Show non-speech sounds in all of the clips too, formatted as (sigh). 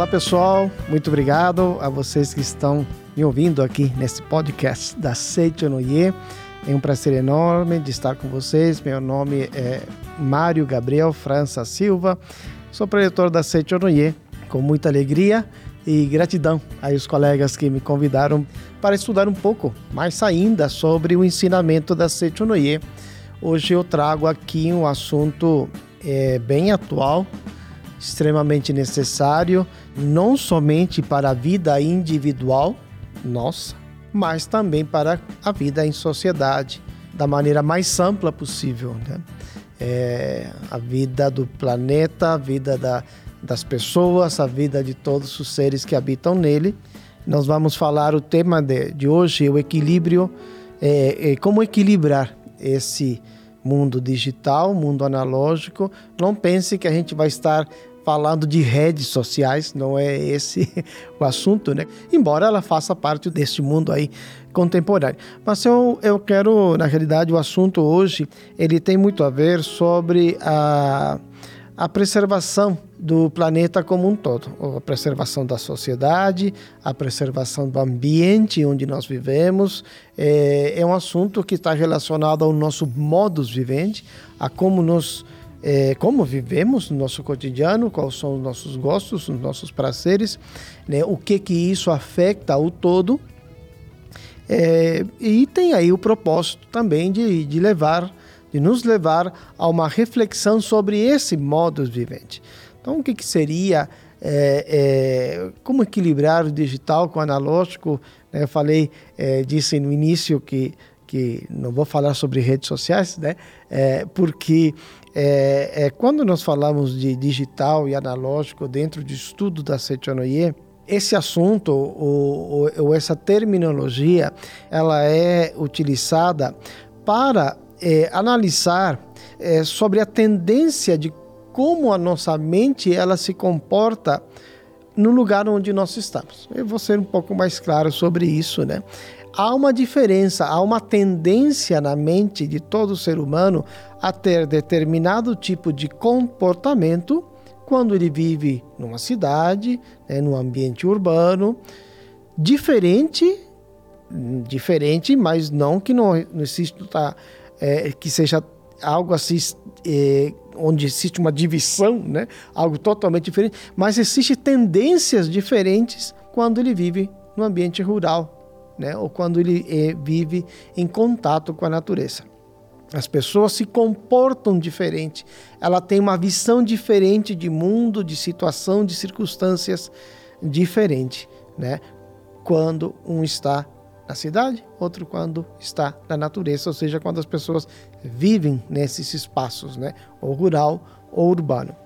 Olá pessoal, muito obrigado a vocês que estão me ouvindo aqui nesse podcast da Seito Noie. É um prazer enorme de estar com vocês. Meu nome é Mário Gabriel França Silva, sou preletor da Seito Noie. Com muita alegria e gratidão aos colegas que me convidaram para estudar um pouco mais ainda sobre o ensinamento da Seito Noie. Hoje eu trago aqui um assunto é, bem atual, extremamente necessário, não somente para a vida individual nossa, mas também para a vida em sociedade, da maneira mais ampla possível. Né? É, a vida do planeta, a vida da, das pessoas, a vida de todos os seres que habitam nele. Nós vamos falar o tema de, de hoje, o equilíbrio, é, é, como equilibrar esse mundo digital, mundo analógico. Não pense que a gente vai estar falando de redes sociais, não é esse (laughs) o assunto, né? Embora ela faça parte desse mundo aí contemporâneo. Mas eu, eu quero, na realidade, o assunto hoje, ele tem muito a ver sobre a, a preservação do planeta como um todo, a preservação da sociedade, a preservação do ambiente onde nós vivemos. É, é um assunto que está relacionado ao nosso modus vivendi, a como nos é, como vivemos no nosso cotidiano, quais são os nossos gostos, os nossos prazeres, né? o que que isso afeta o todo. É, e tem aí o propósito também de, de levar, de nos levar a uma reflexão sobre esse modo vivente. Então, o que, que seria, é, é como equilibrar o digital com o analógico? Né? Eu falei, é, disse no início que que não vou falar sobre redes sociais, né? É, porque é, é, quando nós falamos de digital e analógico dentro do estudo da Sechonoye, esse assunto ou, ou, essa terminologia ela é utilizada para é, analisar é, sobre a tendência de como a nossa mente ela se comporta no lugar onde nós estamos. Eu vou ser um pouco mais claro sobre isso, né? Há uma diferença, há uma tendência na mente de todo ser humano a ter determinado tipo de comportamento quando ele vive numa cidade, né, num ambiente urbano, diferente, diferente, mas não que não, não exista, é, que seja algo assim é, onde existe uma divisão, né, algo totalmente diferente, mas existem tendências diferentes quando ele vive no ambiente rural, né? ou quando ele é, vive em contato com a natureza. As pessoas se comportam diferente, ela tem uma visão diferente de mundo, de situação, de circunstâncias diferente, né? Quando um está na cidade, outro quando está na natureza, ou seja, quando as pessoas vivem nesses espaços, né? Ou rural ou urbano.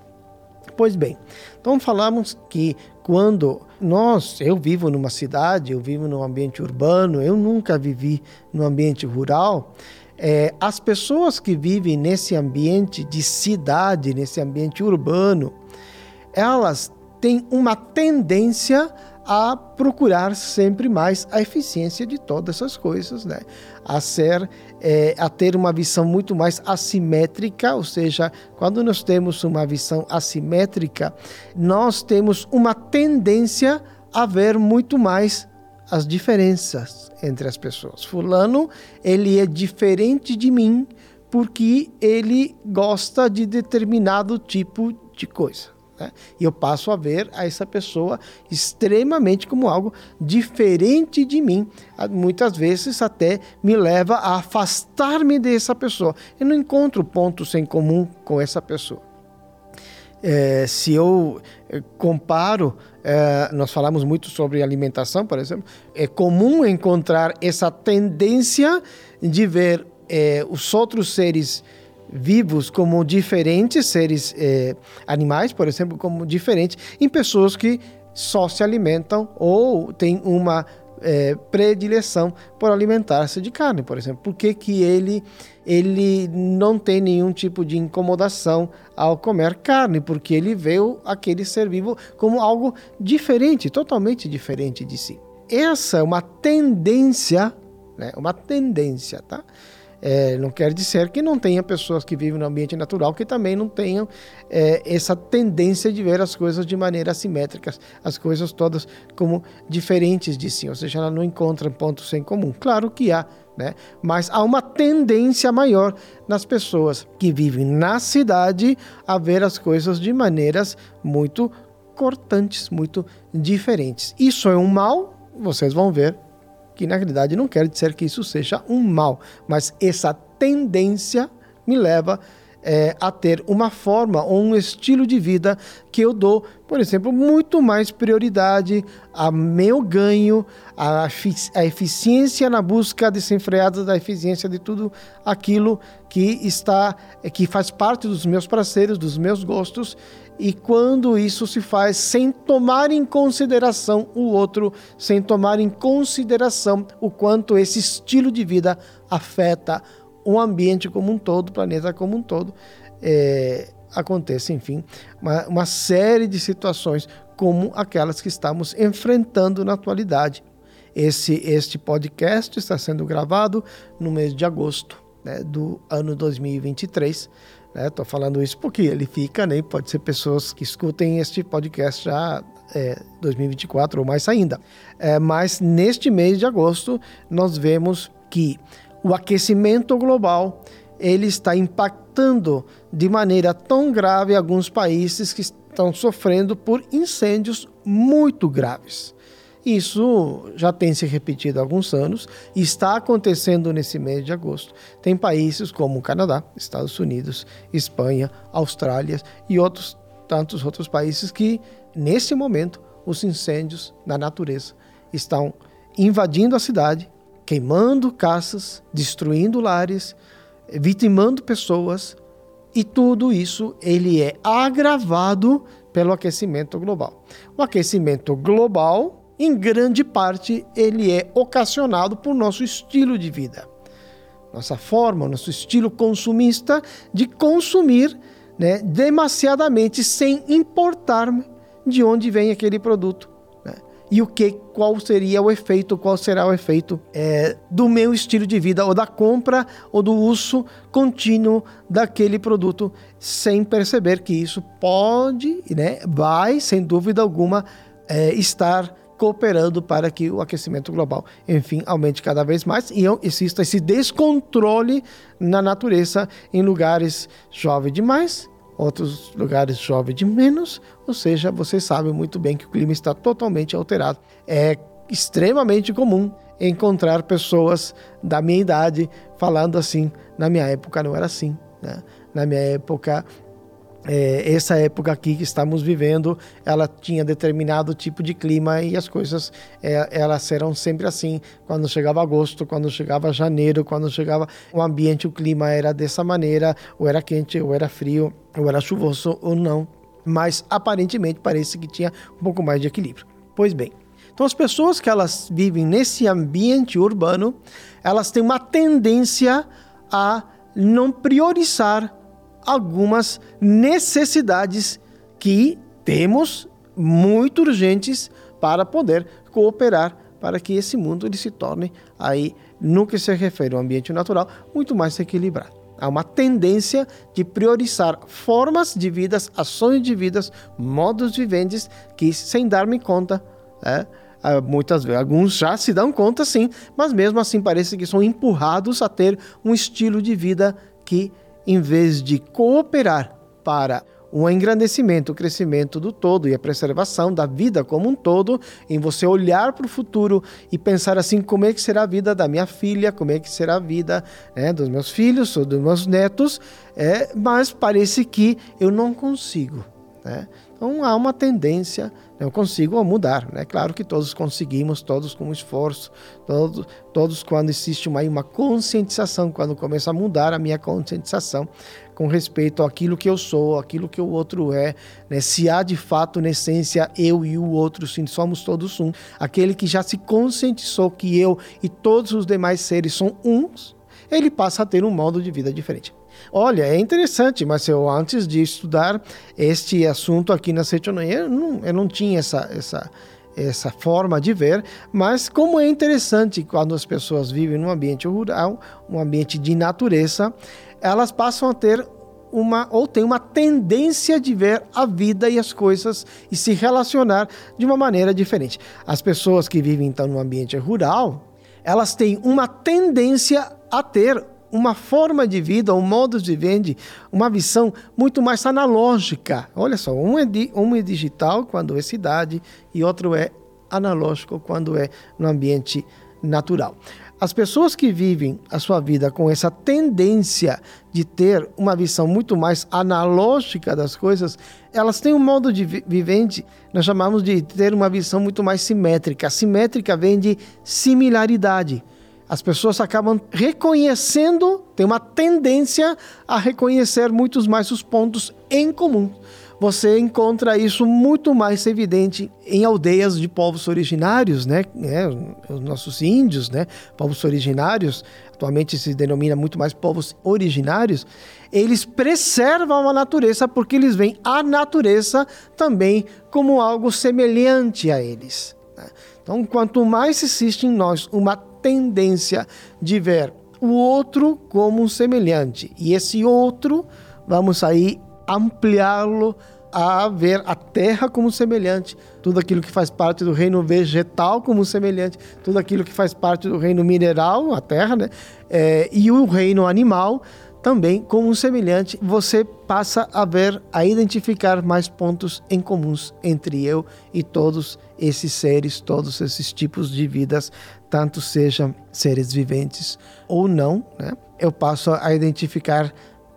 Pois bem, então falamos que quando nós, eu vivo numa cidade, eu vivo num ambiente urbano, eu nunca vivi no ambiente rural. É, as pessoas que vivem nesse ambiente de cidade, nesse ambiente urbano, elas têm uma tendência a procurar sempre mais a eficiência de todas essas coisas, né? A ser, é, a ter uma visão muito mais assimétrica, ou seja, quando nós temos uma visão assimétrica, nós temos uma tendência a ver muito mais as diferenças entre as pessoas. Fulano, ele é diferente de mim porque ele gosta de determinado tipo de coisa. Né? E eu passo a ver a essa pessoa extremamente como algo diferente de mim. Muitas vezes até me leva a afastar-me dessa pessoa. Eu não encontro pontos em comum com essa pessoa. É, se eu eh, comparo, é, nós falamos muito sobre alimentação, por exemplo, é comum encontrar essa tendência de ver é, os outros seres vivos como diferentes seres eh, animais, por exemplo, como diferentes em pessoas que só se alimentam ou têm uma eh, predileção por alimentar-se de carne, por exemplo. Por que, que ele, ele não tem nenhum tipo de incomodação ao comer carne? Porque ele vê aquele ser vivo como algo diferente, totalmente diferente de si. Essa é uma tendência, né? uma tendência, tá? É, não quer dizer que não tenha pessoas que vivem no ambiente natural que também não tenham é, essa tendência de ver as coisas de maneira assimétrica, as coisas todas como diferentes de si, ou seja, ela não encontra pontos em comum. Claro que há, né? Mas há uma tendência maior nas pessoas que vivem na cidade a ver as coisas de maneiras muito cortantes, muito diferentes. Isso é um mal, vocês vão ver que na realidade não quer dizer que isso seja um mal, mas essa tendência me leva é, a ter uma forma ou um estilo de vida que eu dou, por exemplo, muito mais prioridade a meu ganho, a, a eficiência na busca desenfreada da eficiência de tudo aquilo que está, que faz parte dos meus prazeres, dos meus gostos. E quando isso se faz sem tomar em consideração o outro, sem tomar em consideração o quanto esse estilo de vida afeta o ambiente como um todo, o planeta como um todo, é, acontece, enfim, uma, uma série de situações como aquelas que estamos enfrentando na atualidade. Esse, este podcast está sendo gravado no mês de agosto né, do ano 2023. Estou né? falando isso porque ele fica, né? Pode ser pessoas que escutem este podcast já é, 2024 ou mais ainda. É, mas neste mês de agosto nós vemos que o aquecimento global ele está impactando de maneira tão grave alguns países que estão sofrendo por incêndios muito graves. Isso já tem se repetido há alguns anos e está acontecendo nesse mês de agosto. Tem países como Canadá, Estados Unidos, Espanha, Austrália e outros tantos outros países que, nesse momento, os incêndios na natureza estão invadindo a cidade, queimando caças, destruindo lares, vitimando pessoas e tudo isso ele é agravado pelo aquecimento global. O aquecimento global em grande parte, ele é ocasionado por nosso estilo de vida. Nossa forma, nosso estilo consumista de consumir né, demasiadamente sem importar de onde vem aquele produto. E o que, qual seria o efeito, qual será o efeito é, do meu estilo de vida, ou da compra, ou do uso contínuo daquele produto, sem perceber que isso pode, né, vai, sem dúvida alguma, é, estar cooperando para que o aquecimento global, enfim, aumente cada vez mais e exista esse descontrole na natureza em lugares chove demais, outros lugares chove de menos, ou seja, você sabe muito bem que o clima está totalmente alterado. É extremamente comum encontrar pessoas da minha idade falando assim. Na minha época não era assim. Né? Na minha época é, essa época aqui que estamos vivendo, ela tinha determinado tipo de clima e as coisas é, elas eram sempre assim. Quando chegava agosto, quando chegava janeiro, quando chegava o ambiente, o clima era dessa maneira, ou era quente, ou era frio, ou era chuvoso ou não. Mas aparentemente parece que tinha um pouco mais de equilíbrio. Pois bem, então as pessoas que elas vivem nesse ambiente urbano, elas têm uma tendência a não priorizar algumas necessidades que temos muito urgentes para poder cooperar para que esse mundo ele se torne aí no que se refere ao ambiente natural muito mais equilibrado. Há uma tendência de priorizar formas de vidas, ações de vidas, modos viventes que, sem dar-me conta, é, muitas vezes, alguns já se dão conta sim, mas mesmo assim parece que são empurrados a ter um estilo de vida que em vez de cooperar para o engrandecimento, o crescimento do todo e a preservação da vida como um todo, em você olhar para o futuro e pensar assim, como é que será a vida da minha filha, como é que será a vida né, dos meus filhos ou dos meus netos, é, mas parece que eu não consigo. Né? Então há uma tendência, eu consigo mudar. Né? claro que todos conseguimos, todos com esforço, todos, todos quando existe uma, uma conscientização, quando começa a mudar a minha conscientização com respeito àquilo que eu sou, aquilo que o outro é, né? se há de fato na essência eu e o outro, sim, somos todos um. Aquele que já se conscientizou que eu e todos os demais seres são uns, ele passa a ter um modo de vida diferente. Olha, é interessante, mas eu antes de estudar este assunto aqui na Seitonoye, eu não, eu não tinha essa, essa, essa forma de ver, mas como é interessante quando as pessoas vivem num ambiente rural, um ambiente de natureza, elas passam a ter uma ou têm uma tendência de ver a vida e as coisas e se relacionar de uma maneira diferente. As pessoas que vivem então no ambiente rural, elas têm uma tendência a ter uma forma de vida, um modo de vende, uma visão muito mais analógica. Olha só, um é, di, um é digital quando é cidade e outro é analógico quando é no ambiente natural. As pessoas que vivem a sua vida com essa tendência de ter uma visão muito mais analógica das coisas, elas têm um modo de vivente, nós chamamos de ter uma visão muito mais simétrica. Simétrica vem de similaridade as pessoas acabam reconhecendo, tem uma tendência a reconhecer muitos mais os pontos em comum. Você encontra isso muito mais evidente em aldeias de povos originários, né? É, os nossos índios, né? Povos originários, atualmente se denomina muito mais povos originários. Eles preservam a natureza porque eles veem a natureza também como algo semelhante a eles. Né? Então, quanto mais existe em nós uma tendência de ver o outro como um semelhante. E esse outro, vamos aí ampliá-lo a ver a terra como semelhante, tudo aquilo que faz parte do reino vegetal como semelhante, tudo aquilo que faz parte do reino mineral, a terra, né? É, e o reino animal também como semelhante, você passa a ver, a identificar mais pontos em comuns entre eu e todos esses seres, todos esses tipos de vidas, tanto sejam seres viventes ou não, né? Eu passo a identificar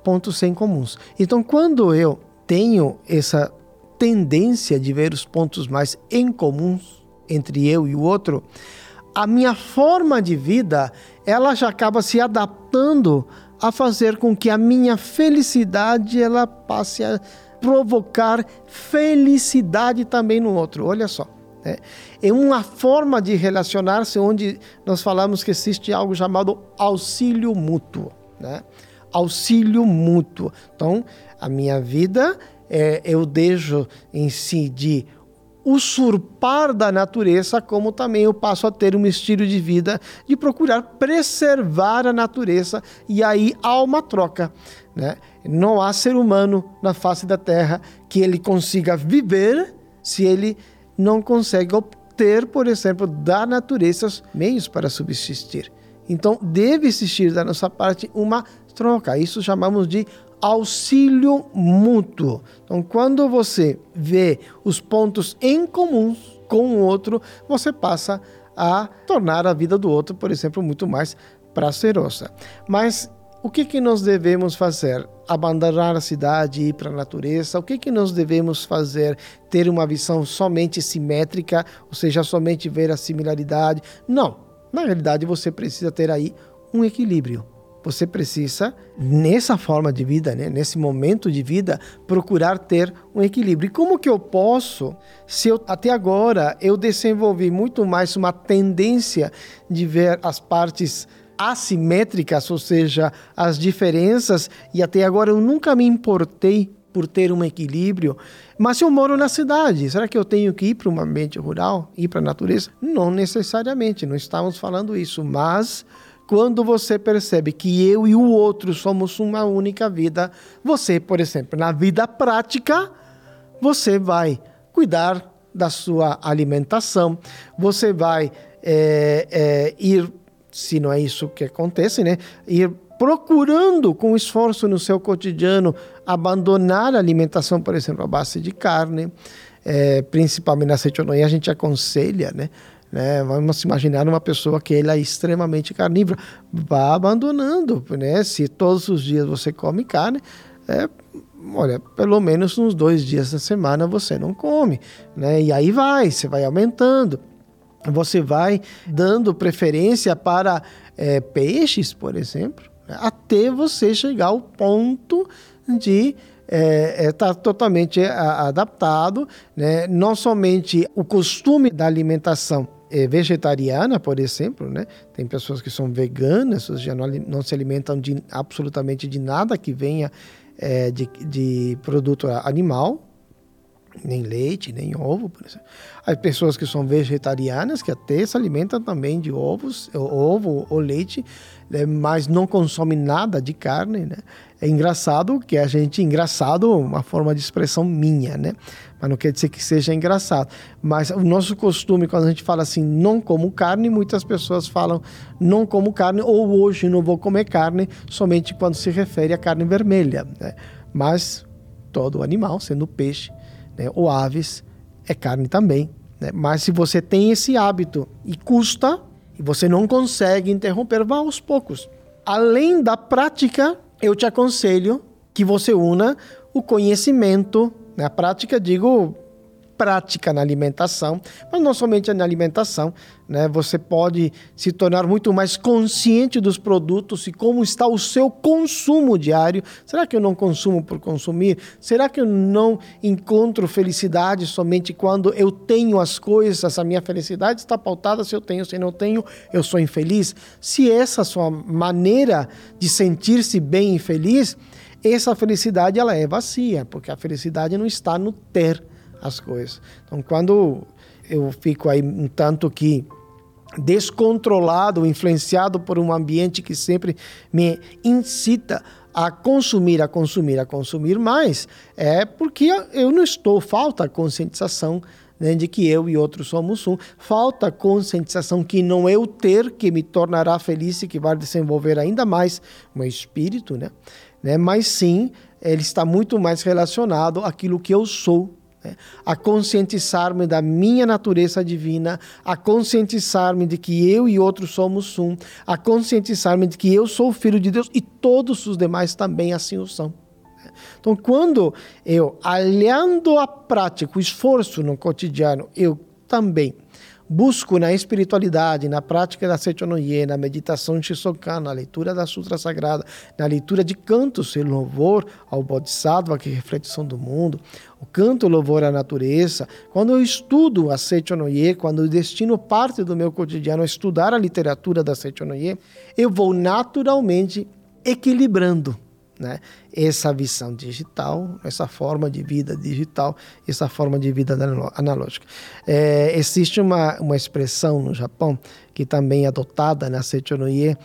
pontos em comuns. Então, quando eu tenho essa tendência de ver os pontos mais em comuns entre eu e o outro, a minha forma de vida, ela já acaba se adaptando a fazer com que a minha felicidade ela passe a provocar felicidade também no outro. Olha só. Né? É uma forma de relacionar-se onde nós falamos que existe algo chamado auxílio mútuo. Né? Auxílio mútuo. Então, a minha vida, é, eu deixo em si de usurpar da natureza, como também eu passo a ter um estilo de vida de procurar preservar a natureza, e aí há uma troca. Né? Não há ser humano na face da terra que ele consiga viver se ele não consegue obter, por exemplo, da natureza meios para subsistir. Então, deve existir da nossa parte uma troca. Isso chamamos de auxílio mútuo. Então, quando você vê os pontos em comuns com o outro, você passa a tornar a vida do outro, por exemplo, muito mais prazerosa. Mas o que, que nós devemos fazer? Abandonar a cidade e ir para a natureza? O que, que nós devemos fazer? Ter uma visão somente simétrica, ou seja, somente ver a similaridade? Não. Na realidade, você precisa ter aí um equilíbrio você precisa, nessa forma de vida, né, nesse momento de vida, procurar ter um equilíbrio. E como que eu posso, se eu, até agora eu desenvolvi muito mais uma tendência de ver as partes assimétricas, ou seja, as diferenças, e até agora eu nunca me importei por ter um equilíbrio. Mas se eu moro na cidade, será que eu tenho que ir para um ambiente rural, ir para a natureza? Não necessariamente, não estamos falando isso, mas quando você percebe que eu e o outro somos uma única vida, você, por exemplo, na vida prática, você vai cuidar da sua alimentação, você vai é, é, ir, se não é isso que acontece, né? Ir procurando com esforço no seu cotidiano abandonar a alimentação, por exemplo, à base de carne, é, principalmente na cetonoia, a gente aconselha, né? Né? Vamos imaginar uma pessoa que ela é extremamente carnívora, vá abandonando, né? Se todos os dias você come carne, é, olha, pelo menos uns dois dias da semana você não come, né? E aí vai, você vai aumentando. Você vai dando preferência para é, peixes, por exemplo, até você chegar ao ponto de está é, é, tá totalmente adaptado, né? não somente o costume da alimentação vegetariana, por exemplo, né? Tem pessoas que são veganas, já não, não se alimentam de absolutamente de nada que venha é, de, de produto animal, nem leite, nem ovo, por exemplo. As pessoas que são vegetarianas, que até se alimentam também de ovos, ovo ou leite, né, mas não consomem nada de carne, né? É engraçado que a gente, engraçado, uma forma de expressão minha, né? Mas não quer dizer que seja engraçado. Mas o nosso costume, quando a gente fala assim, não como carne, muitas pessoas falam não como carne ou hoje não vou comer carne, somente quando se refere à carne vermelha, né? Mas todo animal, sendo peixe, né, ou aves, é carne também. Né? Mas se você tem esse hábito e custa, e você não consegue interromper, vá aos poucos. Além da prática, eu te aconselho que você una o conhecimento, na né? prática digo prática na alimentação, mas não somente na alimentação, né? Você pode se tornar muito mais consciente dos produtos e como está o seu consumo diário. Será que eu não consumo por consumir? Será que eu não encontro felicidade somente quando eu tenho as coisas? A minha felicidade está pautada se eu tenho, se não tenho, eu sou infeliz. Se essa é a sua maneira de sentir-se bem e feliz, essa felicidade ela é vazia, porque a felicidade não está no ter as coisas. Então, quando eu fico aí um tanto que descontrolado, influenciado por um ambiente que sempre me incita a consumir, a consumir, a consumir mais, é porque eu não estou, falta conscientização né, de que eu e outros somos um, falta conscientização que não é o ter que me tornará feliz e que vai desenvolver ainda mais o meu espírito, né? né? mas sim, ele está muito mais relacionado àquilo que eu sou? A conscientizar-me da minha natureza divina, a conscientizar-me de que eu e outros somos um, a conscientizar-me de que eu sou filho de Deus e todos os demais também assim o são. Né? Então, quando eu, aliando a prática, o esforço no cotidiano, eu também Busco na espiritualidade, na prática da Sechonoye, na meditação Shisokan, na leitura da Sutra Sagrada, na leitura de cantos e louvor ao Bodhisattva, que é reflexão do mundo, o canto louvor à natureza. Quando eu estudo a Sechonoye, quando eu destino parte do meu cotidiano a estudar a literatura da Sechonoye, eu vou naturalmente equilibrando né? essa visão digital, essa forma de vida digital, essa forma de vida analógica. É, existe uma, uma expressão no Japão que também é adotada na Sechonoye,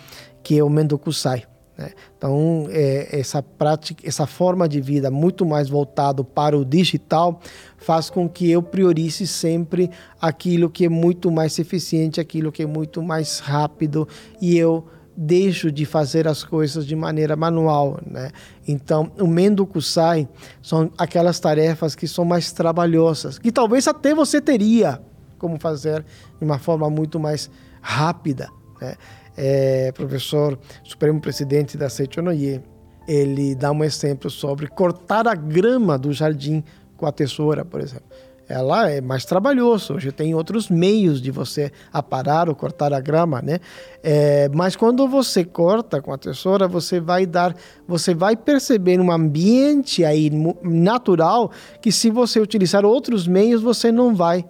que é o Mendokusai. Né? Então, é, essa prática, essa forma de vida muito mais voltado para o digital faz com que eu priorize sempre aquilo que é muito mais eficiente, aquilo que é muito mais rápido e eu deixo de fazer as coisas de maneira manual, né? Então, o Mendo Kusai são aquelas tarefas que são mais trabalhosas, que talvez até você teria como fazer de uma forma muito mais rápida, né? É, professor Supremo Presidente da Seichonoye, ele dá um exemplo sobre cortar a grama do jardim com a tesoura, por exemplo ela é mais trabalhoso. Hoje tem outros meios de você aparar ou cortar a grama, né? É, mas quando você corta com a tesoura, você vai dar, você vai perceber um ambiente aí natural que se você utilizar outros meios você não vai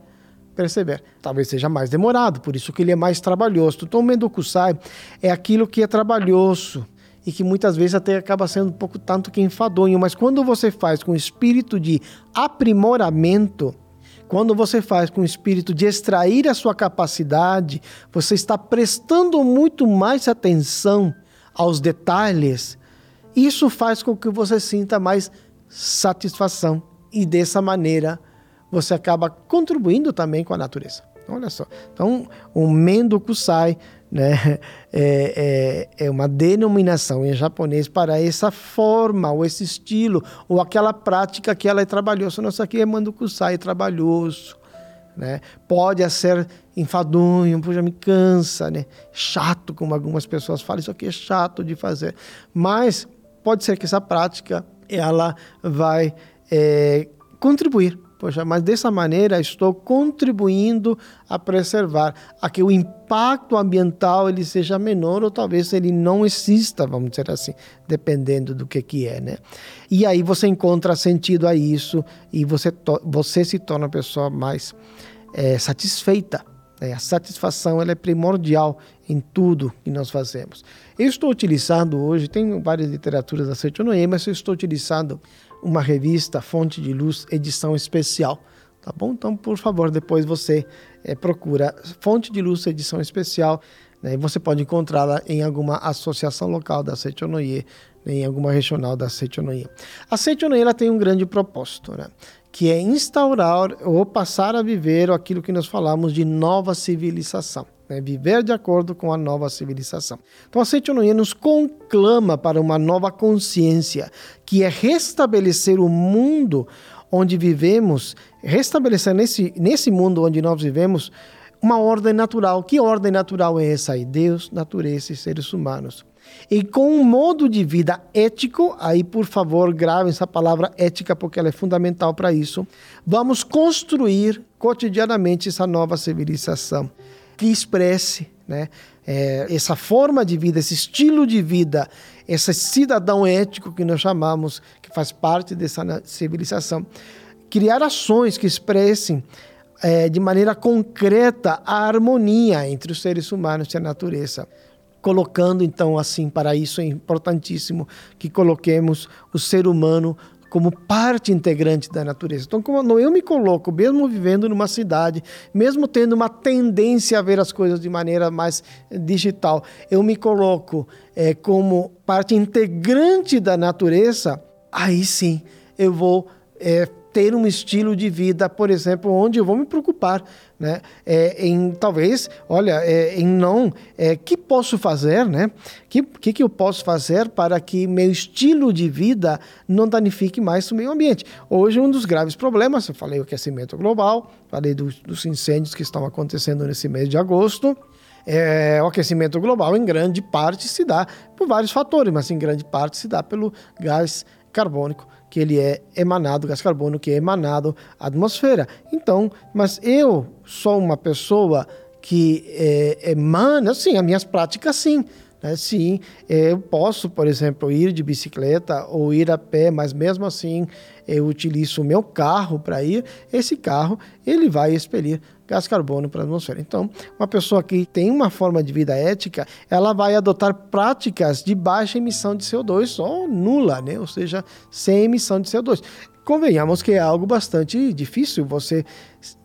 perceber. Talvez seja mais demorado, por isso que ele é mais trabalhoso. O Mendokusai é aquilo que é trabalhoso e que muitas vezes até acaba sendo um pouco tanto que enfadonho, mas quando você faz com espírito de aprimoramento, quando você faz com o espírito de extrair a sua capacidade, você está prestando muito mais atenção aos detalhes. Isso faz com que você sinta mais satisfação e dessa maneira você acaba contribuindo também com a natureza. Olha só. Então, o Mendo Kusai né, (laughs) é, é, é, uma denominação em japonês para essa forma, ou esse estilo, ou aquela prática que ela é trabalhosa. Nossa, aqui é Mendo Kusai, é trabalhoso. Né? Pode ser enfadonho, já me cansa, né? chato, como algumas pessoas falam, isso aqui é chato de fazer. Mas pode ser que essa prática ela vai é, contribuir Poxa, mas dessa maneira estou contribuindo a preservar, a que o impacto ambiental ele seja menor ou talvez ele não exista, vamos dizer assim, dependendo do que que é, né? E aí você encontra sentido a isso e você você se torna uma pessoa mais é, satisfeita, Né? A satisfação ela é primordial em tudo que nós fazemos. Eu estou utilizando hoje, tem várias literaturas da Seitonoye, mas eu estou utilizando uma revista Fonte de Luz, edição especial. Tá bom? Então, por favor, depois você é, procura Fonte de Luz, edição especial. Né? Você pode encontrá-la em alguma associação local da Seitonoye, em alguma regional da Seitonoye. A Seitonoye ela tem um grande propósito, né? que é instaurar ou passar a viver aquilo que nós falamos de nova civilização. Né? Viver de acordo com a nova civilização. Então a Seitonoye nos conclama para uma nova consciência, que é restabelecer o mundo onde vivemos, restabelecer nesse, nesse mundo onde nós vivemos uma ordem natural. Que ordem natural é essa aí? Deus, natureza e seres humanos e com um modo de vida ético, aí por favor gravem essa palavra ética porque ela é fundamental para isso, vamos construir cotidianamente essa nova civilização que expresse né, é, essa forma de vida, esse estilo de vida, esse cidadão ético que nós chamamos, que faz parte dessa civilização. Criar ações que expressem é, de maneira concreta a harmonia entre os seres humanos e a natureza colocando então assim para isso é importantíssimo que coloquemos o ser humano como parte integrante da natureza. Então, quando eu me coloco, mesmo vivendo numa cidade, mesmo tendo uma tendência a ver as coisas de maneira mais digital, eu me coloco é, como parte integrante da natureza, aí sim eu vou é, ter um estilo de vida, por exemplo, onde eu vou me preocupar, né? É, em talvez, olha, é, em não, é, que posso fazer, né? Que, que que eu posso fazer para que meu estilo de vida não danifique mais o meio ambiente? Hoje um dos graves problemas, eu falei o aquecimento global, falei dos, dos incêndios que estão acontecendo nesse mês de agosto. É, o aquecimento global, em grande parte, se dá por vários fatores, mas em grande parte se dá pelo gás carbônico que ele é emanado, gás carbono que é emanado à atmosfera. Então, mas eu sou uma pessoa que é, emana, sim, as minhas práticas sim. Né? Sim, eu posso, por exemplo, ir de bicicleta ou ir a pé, mas mesmo assim eu utilizo o meu carro para ir. Esse carro ele vai expelir gás carbono para a atmosfera. Então, uma pessoa que tem uma forma de vida ética, ela vai adotar práticas de baixa emissão de CO2 ou nula, né? ou seja, sem emissão de CO2. Convenhamos que é algo bastante difícil você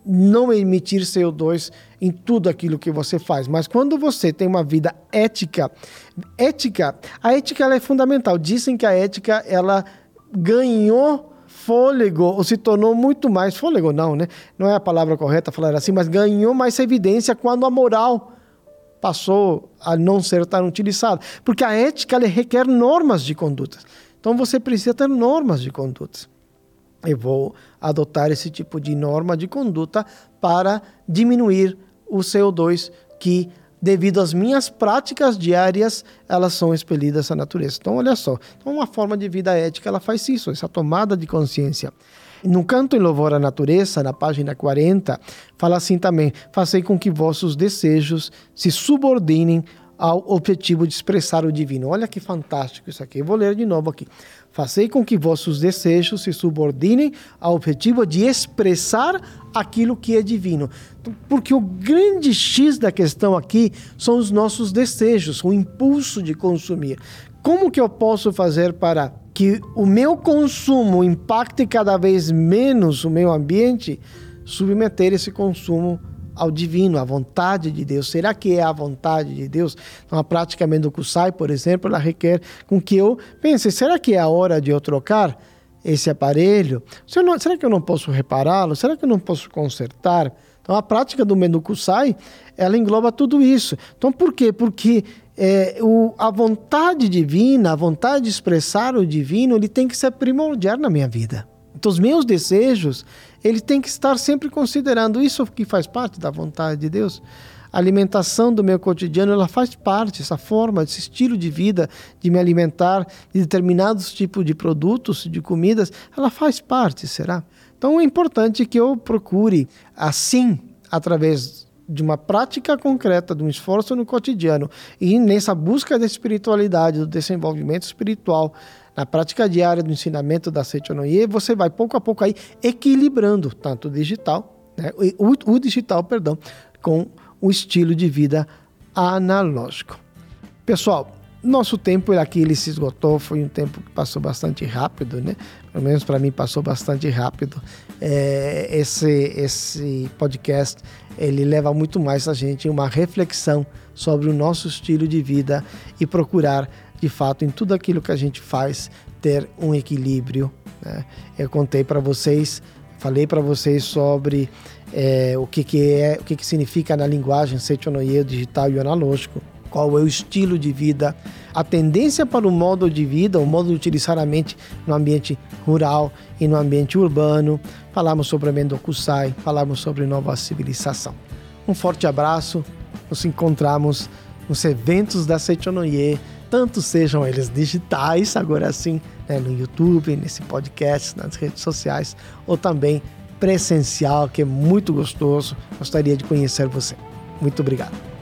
não emitir CO2 em tudo aquilo que você faz, mas quando você tem uma vida ética, ética, a ética é fundamental. Dizem que a ética ela ganhou fôlego, ou se tornou muito mais fôlego, não, né? Não é a palavra correta falar assim, mas ganhou mais evidência quando a moral passou a não ser tão utilizada, porque a ética requer normas de conduta. Então você precisa ter normas de conduta. Eu vou adotar esse tipo de norma de conduta para diminuir o CO2 que devido às minhas práticas diárias, elas são expelidas à natureza. Então, olha só. Então, uma forma de vida ética, ela faz isso, essa tomada de consciência. No canto em louvor à natureza, na página 40, fala assim também: Fazei com que vossos desejos se subordinem ao objetivo de expressar o divino. Olha que fantástico isso aqui. Eu vou ler de novo aqui. Fazei com que vossos desejos se subordinem ao objetivo de expressar aquilo que é divino. Porque o grande X da questão aqui são os nossos desejos, o impulso de consumir. Como que eu posso fazer para que o meu consumo impacte cada vez menos o meio ambiente? Submeter esse consumo ao divino, à vontade de Deus. Será que é a vontade de Deus? Então, a prática Mendokusai, por exemplo, ela requer com que eu pense, será que é a hora de eu trocar esse aparelho? Será que eu não posso repará-lo? Será que eu não posso consertar? Então, a prática do Mendokusai, ela engloba tudo isso. Então, por quê? Porque é, o, a vontade divina, a vontade de expressar o divino, ele tem que ser primordial na minha vida. Então, os meus desejos, ele tem que estar sempre considerando isso que faz parte da vontade de Deus. A alimentação do meu cotidiano, ela faz parte, essa forma, esse estilo de vida, de me alimentar de determinados tipos de produtos, de comidas, ela faz parte, será? Então é importante que eu procure, assim, através de uma prática concreta, de um esforço no cotidiano e nessa busca da espiritualidade, do desenvolvimento espiritual, na prática diária do ensinamento da Seichonoye, você vai pouco a pouco aí equilibrando tanto o digital, né, o, o digital, perdão, com um estilo de vida analógico. Pessoal, nosso tempo aqui ele se esgotou, foi um tempo que passou bastante rápido, né? Pelo menos para mim passou bastante rápido. É, esse esse podcast ele leva muito mais a gente uma reflexão sobre o nosso estilo de vida e procurar de fato em tudo aquilo que a gente faz ter um equilíbrio. Né? Eu contei para vocês, falei para vocês sobre é, o que, que é, o que, que significa na linguagem Seichonoye, digital e analógico qual é o estilo de vida, a tendência para o modo de vida, o modo de utilizar a mente no ambiente rural e no ambiente urbano. Falamos sobre a Mendokusai, falamos sobre nova civilização. Um forte abraço, nos encontramos nos eventos da Seichonoye, tanto sejam eles digitais, agora sim, né, no YouTube, nesse podcast, nas redes sociais, ou também presencial, que é muito gostoso. Gostaria de conhecer você. Muito obrigado.